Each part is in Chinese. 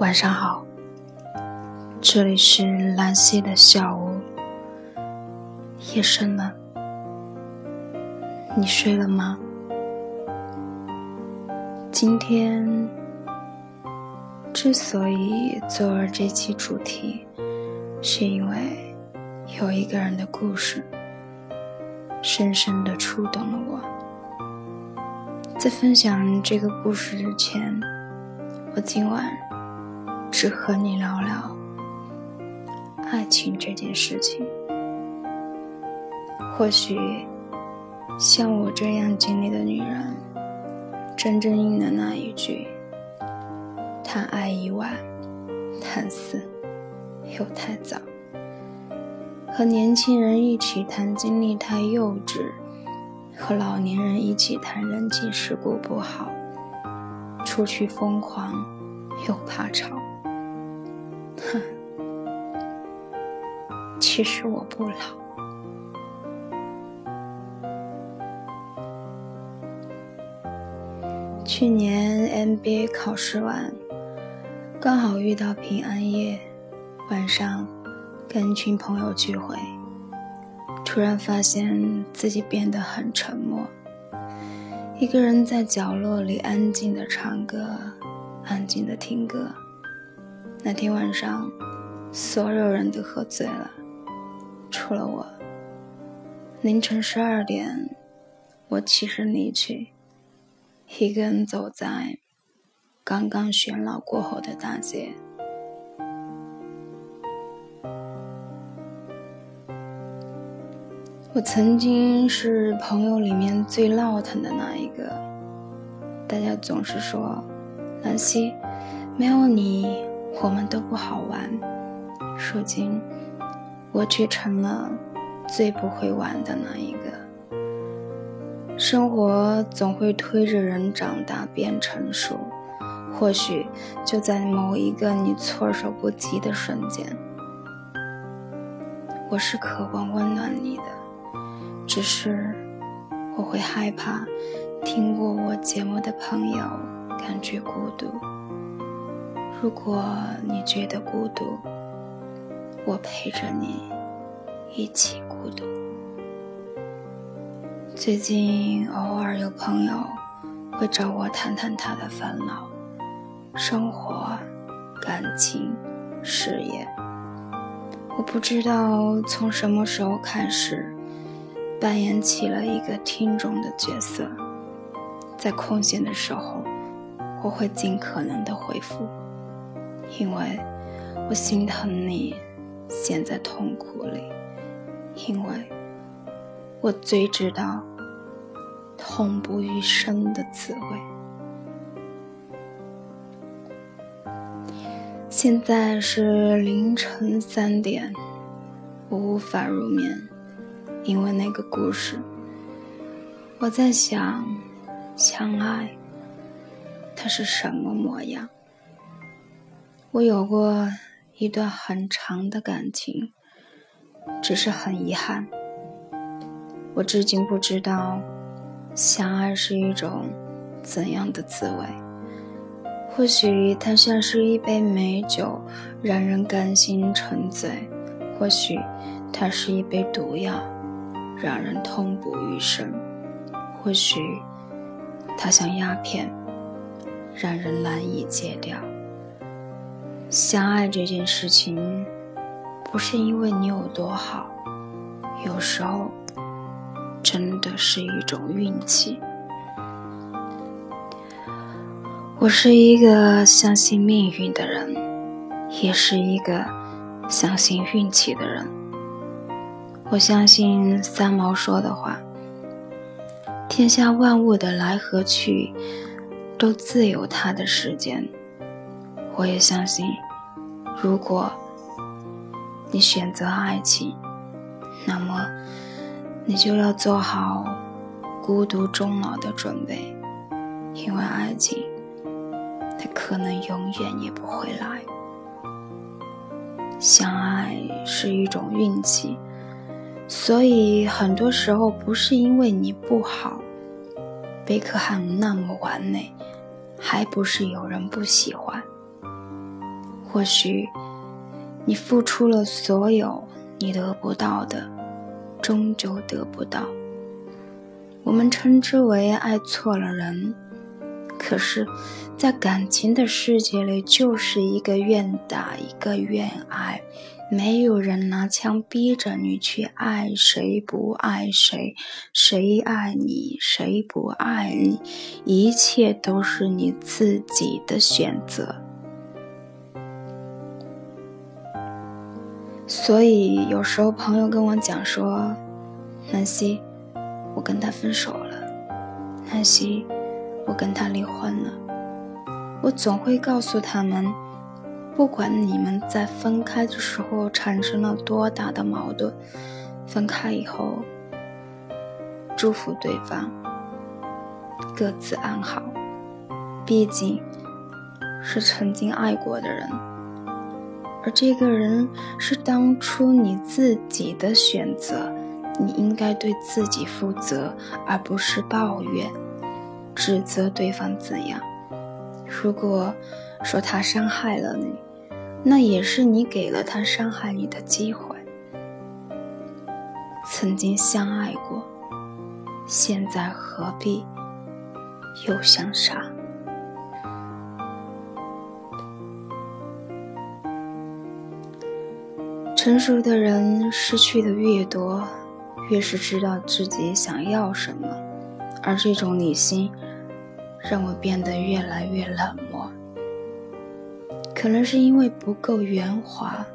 晚上好，这里是兰溪的小屋。夜深了，你睡了吗？今天之所以做这期主题，是因为有一个人的故事，深深的触动了我。在分享这个故事之前，我今晚。只和你聊聊爱情这件事情。或许像我这样经历的女人，真正应了那一句：“谈爱已晚，谈死又太早。”和年轻人一起谈经历太幼稚，和老年人一起谈人情世故不好。出去疯狂又怕吵。哼，其实我不老。去年 MBA 考试完，刚好遇到平安夜，晚上跟一群朋友聚会，突然发现自己变得很沉默，一个人在角落里安静的唱歌，安静的听歌。那天晚上，所有人都喝醉了，除了我。凌晨十二点，我起身离去，一个人走在刚刚喧闹过后的大街。我曾经是朋友里面最闹腾的那一个，大家总是说：“兰溪，没有你。”我们都不好玩，如今我却成了最不会玩的那一个。生活总会推着人长大变成熟，或许就在某一个你措手不及的瞬间。我是渴望温暖你的，只是我会害怕听过我节目的朋友感觉孤独。如果你觉得孤独，我陪着你一起孤独。最近偶尔有朋友会找我谈谈他的烦恼、生活、感情、事业。我不知道从什么时候开始，扮演起了一个听众的角色，在空闲的时候，我会尽可能的回复。因为我心疼你陷在痛苦里，因为我最知道痛不欲生的滋味。现在是凌晨三点，我无法入眠，因为那个故事。我在想，相爱，它是什么模样？我有过一段很长的感情，只是很遗憾，我至今不知道相爱是一种怎样的滋味。或许它像是一杯美酒，让人甘心沉醉；或许它是一杯毒药，让人痛不欲生；或许它像鸦片，让人难以戒掉。相爱这件事情，不是因为你有多好，有时候真的是一种运气。我是一个相信命运的人，也是一个相信运气的人。我相信三毛说的话：“天下万物的来和去，都自有它的时间。”我也相信，如果你选择爱情，那么你就要做好孤独终老的准备，因为爱情它可能永远也不会来。相爱是一种运气，所以很多时候不是因为你不好，贝克汉姆那么完美，还不是有人不喜欢。或许你付出了所有，你得不到的，终究得不到。我们称之为爱错了人。可是，在感情的世界里，就是一个愿打，一个愿挨，没有人拿枪逼着你去爱谁不爱谁，谁爱你谁不爱你，一切都是你自己的选择。所以，有时候朋友跟我讲说：“南希，我跟他分手了。”南希。我跟他离婚了，我总会告诉他们，不管你们在分开的时候产生了多大的矛盾，分开以后，祝福对方各自安好。毕竟，是曾经爱过的人，而这个人是当初你自己的选择，你应该对自己负责，而不是抱怨。指责对方怎样？如果说他伤害了你，那也是你给了他伤害你的机会。曾经相爱过，现在何必又相杀？成熟的人失去的越多，越是知道自己想要什么，而这种理性。让我变得越来越冷漠，可能是因为不够圆滑，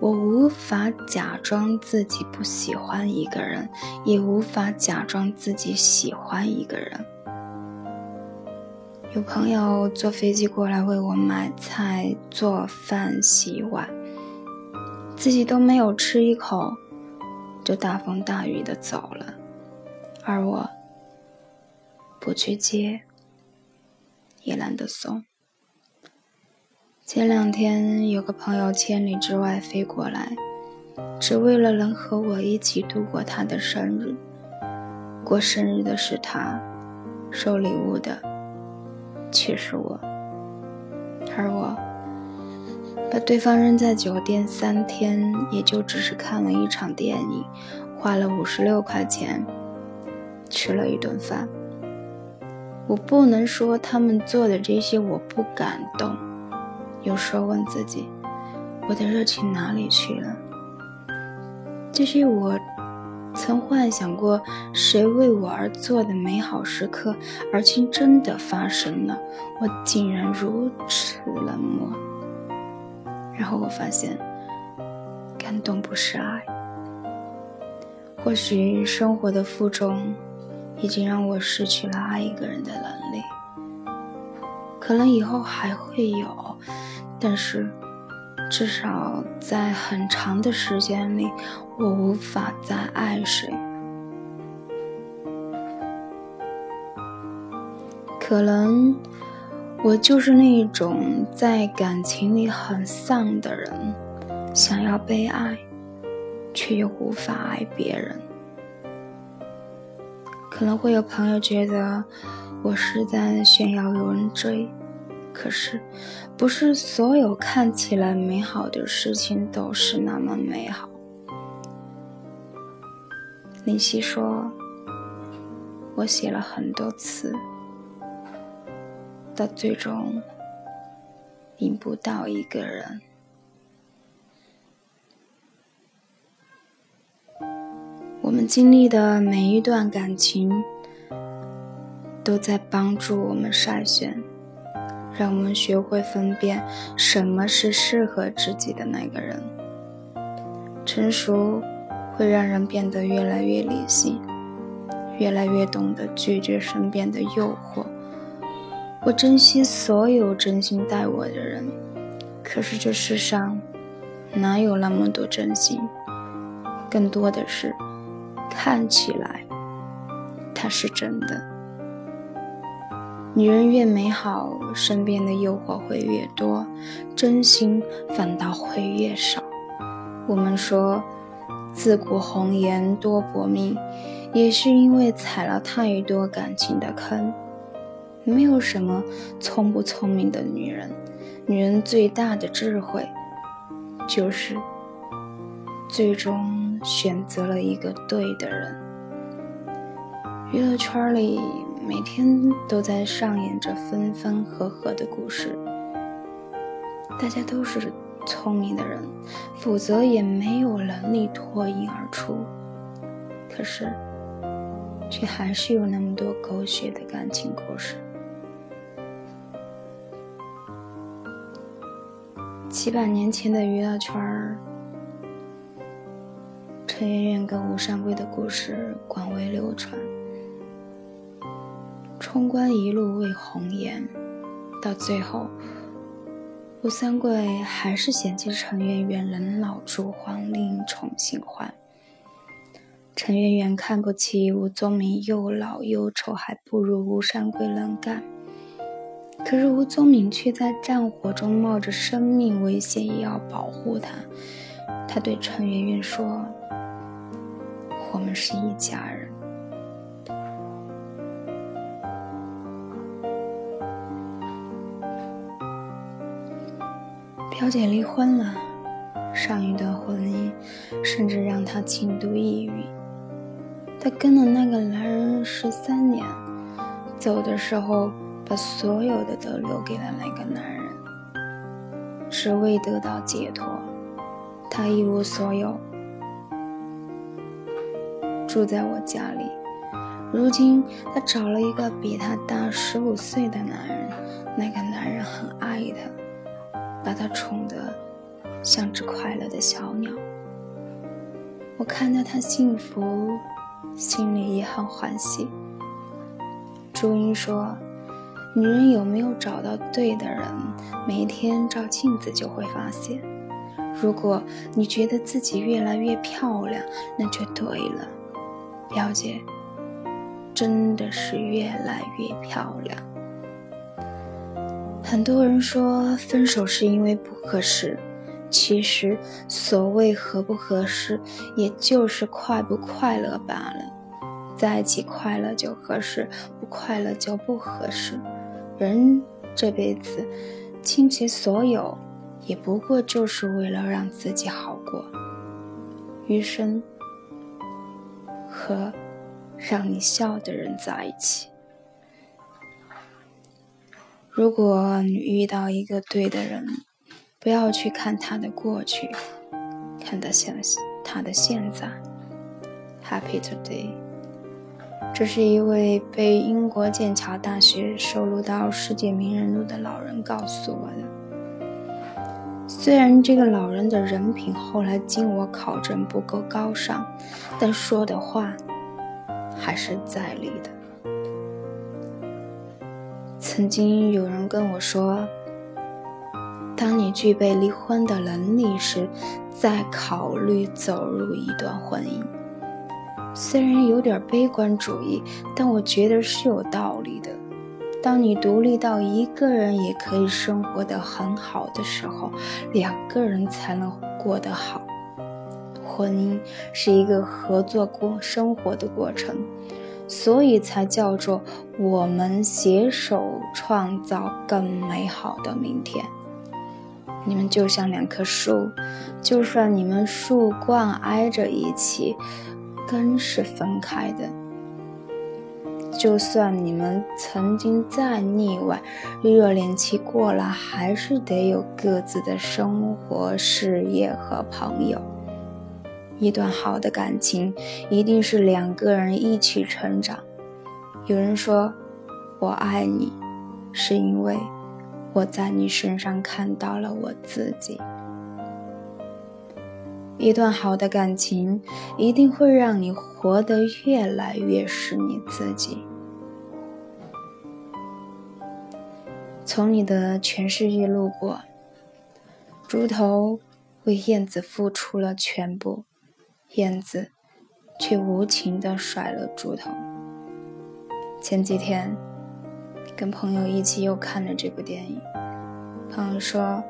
我无法假装自己不喜欢一个人，也无法假装自己喜欢一个人。有朋友坐飞机过来为我买菜、做饭、洗碗，自己都没有吃一口，就大风大雨的走了，而我不去接。也懒得送。前两天有个朋友千里之外飞过来，只为了能和我一起度过他的生日。过生日的是他，收礼物的却是我。而我把对方扔在酒店三天，也就只是看了一场电影，花了五十六块钱，吃了一顿饭。我不能说他们做的这些我不感动，有时候问自己，我的热情哪里去了？这些我曾幻想过谁为我而做的美好时刻，而今真的发生了，我竟然如此冷漠。然后我发现，感动不是爱，或许生活的负重。已经让我失去了爱一个人的能力，可能以后还会有，但是至少在很长的时间里，我无法再爱谁。可能我就是那种在感情里很丧的人，想要被爱，却又无法爱别人。可能会有朋友觉得我是在炫耀有人追，可是不是所有看起来美好的事情都是那么美好。林夕说：“我写了很多次，到最终赢不到一个人。”我们经历的每一段感情，都在帮助我们筛选，让我们学会分辨什么是适合自己的那个人。成熟会让人变得越来越理性，越来越懂得拒绝身边的诱惑。我珍惜所有真心待我的人，可是这世上哪有那么多真心？更多的是。看起来，它是真的。女人越美好，身边的诱惑会越多，真心反倒会越少。我们说，自古红颜多薄命，也是因为踩了太多感情的坑。没有什么聪不聪明的女人，女人最大的智慧，就是最终选择了一个对的人。娱乐圈里每天都在上演着分分合合的故事，大家都是聪明的人，否则也没有能力脱颖而出。可是，却还是有那么多狗血的感情故事。七百年前的娱乐圈儿，陈圆圆跟吴三桂的故事广为流传。冲冠一路为红颜，到最后，吴三桂还是嫌弃陈圆圆人老珠黄，另宠新欢。陈圆圆看不起吴宗明，又老又丑，还不如吴三桂能干。可是吴宗敏却在战火中冒着生命危险也要保护他。他对陈圆圆说：“我们是一家人。”表姐离婚了，上一段婚姻甚至让她轻度抑郁。她跟了那个男人十三年，走的时候。把所有的都留给了那个男人，只为得到解脱。他一无所有，住在我家里。如今他找了一个比他大十五岁的男人，那个男人很爱他，把他宠得像只快乐的小鸟。我看到他幸福，心里也很欢喜。朱茵说。女人有没有找到对的人，每一天照镜子就会发现。如果你觉得自己越来越漂亮，那就对了，表姐，真的是越来越漂亮。很多人说分手是因为不合适，其实所谓合不合适，也就是快不快乐罢了。在一起快乐就合适，不快乐就不合适。人这辈子倾其所有，也不过就是为了让自己好过。余生和让你笑的人在一起。如果你遇到一个对的人，不要去看他的过去，看他现他的现在。Happy today。这是一位被英国剑桥大学收录到世界名人录的老人告诉我的。虽然这个老人的人品后来经我考证不够高尚，但说的话还是在理的。曾经有人跟我说：“当你具备离婚的能力时，再考虑走入一段婚姻。”虽然有点悲观主义，但我觉得是有道理的。当你独立到一个人也可以生活得很好的时候，两个人才能过得好。婚姻是一个合作过生活的过程，所以才叫做我们携手创造更美好的明天。你们就像两棵树，就算你们树冠挨着一起。根是分开的，就算你们曾经再腻歪，热恋期过了，还是得有各自的生活、事业和朋友。一段好的感情，一定是两个人一起成长。有人说，我爱你，是因为我在你身上看到了我自己。一段好的感情一定会让你活得越来越是你自己。从你的全世界路过，猪头为燕子付出了全部，燕子却无情地甩了猪头。前几天跟朋友一起又看了这部电影，朋友说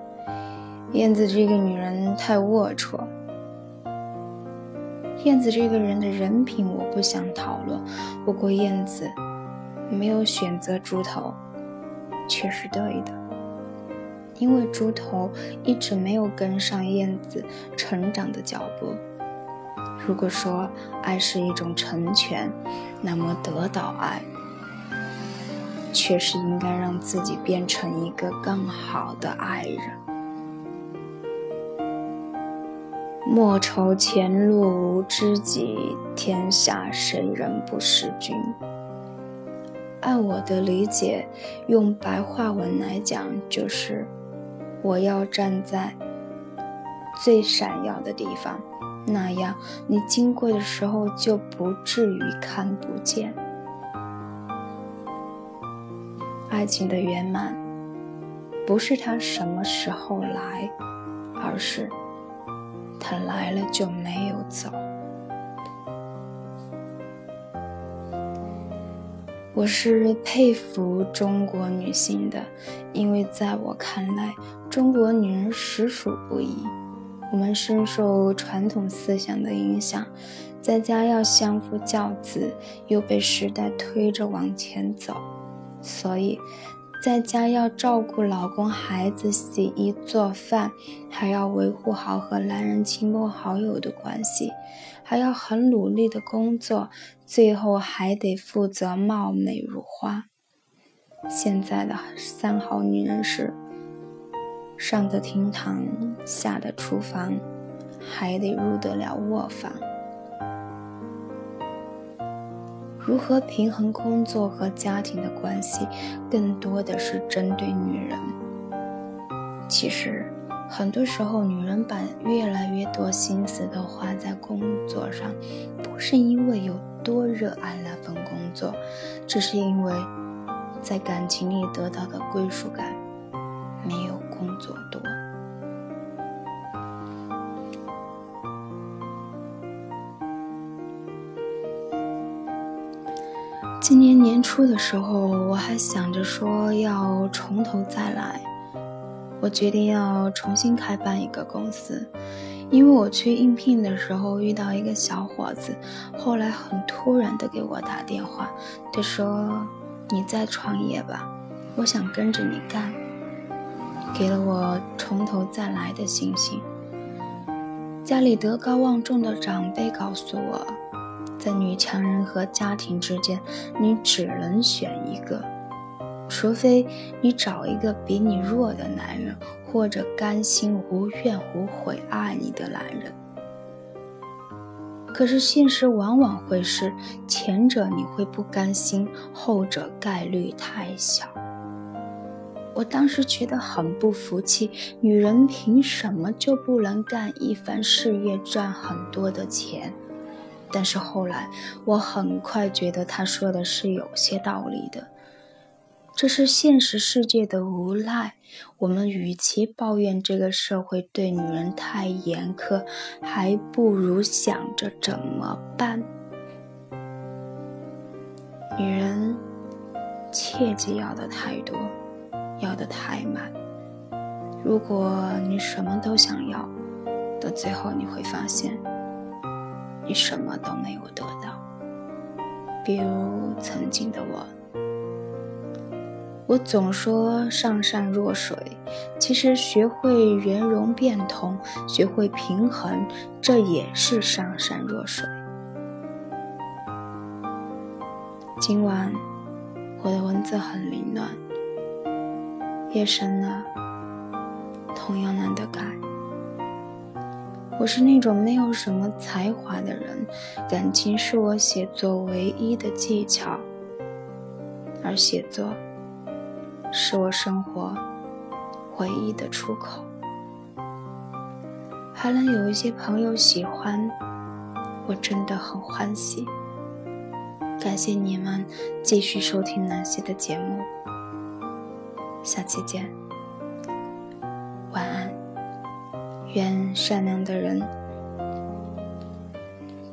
燕子这个女人太龌龊。燕子这个人的人品我不想讨论，不过燕子没有选择猪头，却是对的。因为猪头一直没有跟上燕子成长的脚步。如果说爱是一种成全，那么得到爱，却是应该让自己变成一个更好的爱人。莫愁前路无知己，天下谁人不识君。按我的理解，用白话文来讲，就是我要站在最闪耀的地方。那样，你经过的时候就不至于看不见。爱情的圆满，不是它什么时候来，而是它来了就没有走。我是佩服中国女性的，因为在我看来，中国女人实属不易。我们深受传统思想的影响，在家要相夫教子，又被时代推着往前走，所以，在家要照顾老公、孩子、洗衣做饭，还要维护好和男人亲朋好友的关系，还要很努力的工作，最后还得负责貌美如花。现在的三好女人是。上得厅堂，下得厨房，还得入得了卧房。如何平衡工作和家庭的关系，更多的是针对女人。其实，很多时候，女人把越来越多心思都花在工作上，不是因为有多热爱那份工作，只是因为在感情里得到的归属感没有。工作多。今年年初的时候，我还想着说要从头再来。我决定要重新开办一个公司，因为我去应聘的时候遇到一个小伙子，后来很突然的给我打电话，他说：“你再创业吧，我想跟着你干。”给了我从头再来的信心。家里德高望重的长辈告诉我，在女强人和家庭之间，你只能选一个，除非你找一个比你弱的男人，或者甘心无怨无悔爱你的男人。可是现实往往会是，前者你会不甘心，后者概率太小。我当时觉得很不服气，女人凭什么就不能干一番事业赚很多的钱？但是后来，我很快觉得他说的是有些道理的。这是现实世界的无奈。我们与其抱怨这个社会对女人太严苛，还不如想着怎么办。女人，切记要的太多。要的太满。如果你什么都想要，到最后你会发现，你什么都没有得到。比如曾经的我，我总说上善若水，其实学会圆融变通，学会平衡，这也是上善若水。今晚我的文字很凌乱。夜深了，同样难得改。我是那种没有什么才华的人，感情是我写作唯一的技巧，而写作是我生活唯一的出口。还能有一些朋友喜欢，我真的很欢喜。感谢你们继续收听南希的节目。下期见，愿善良的人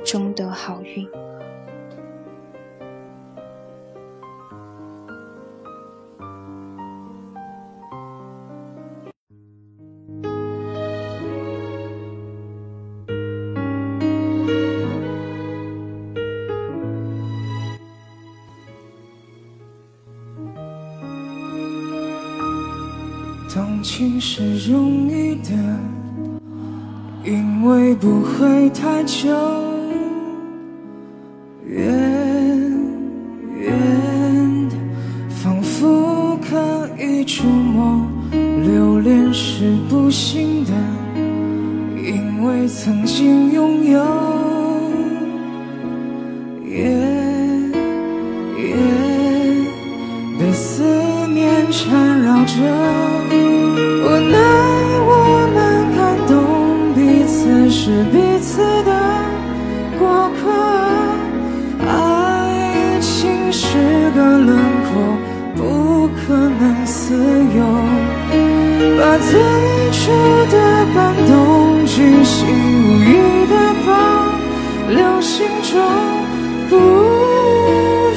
终得好运。动情是容易的因为不会太久。把最初的感动巨细无意的保留心中，不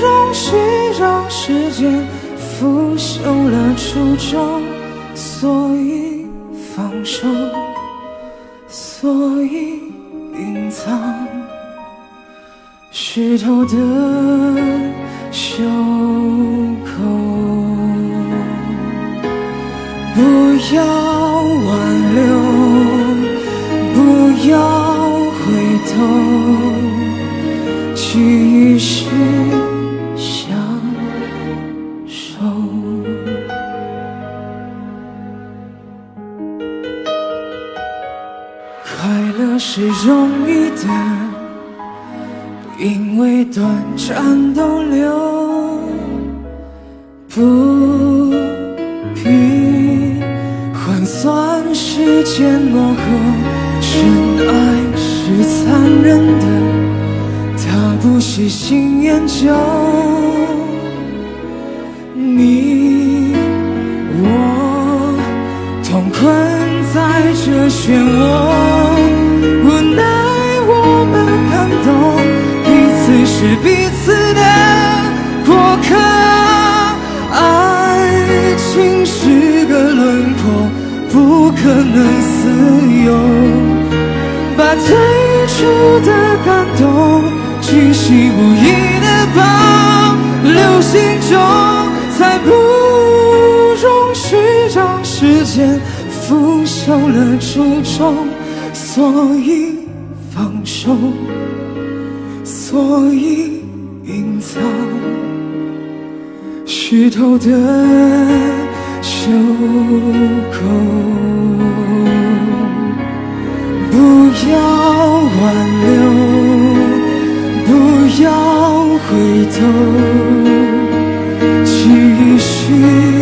容许让时间腐朽了初衷。所以放手，所以隐藏湿透的袖要挽留，不要回头，继续。快乐是容易的，因为短暂逗留，不间落后，深爱是残忍的，他不喜新厌旧。你我痛困在这漩涡，无奈我们感动，彼此是彼此。有。把最初的感动，巨细无意的保留心中，才不容许让时间腐朽了初衷，所以放手。所以隐藏湿透的袖口，要挽留，不要回头，继续。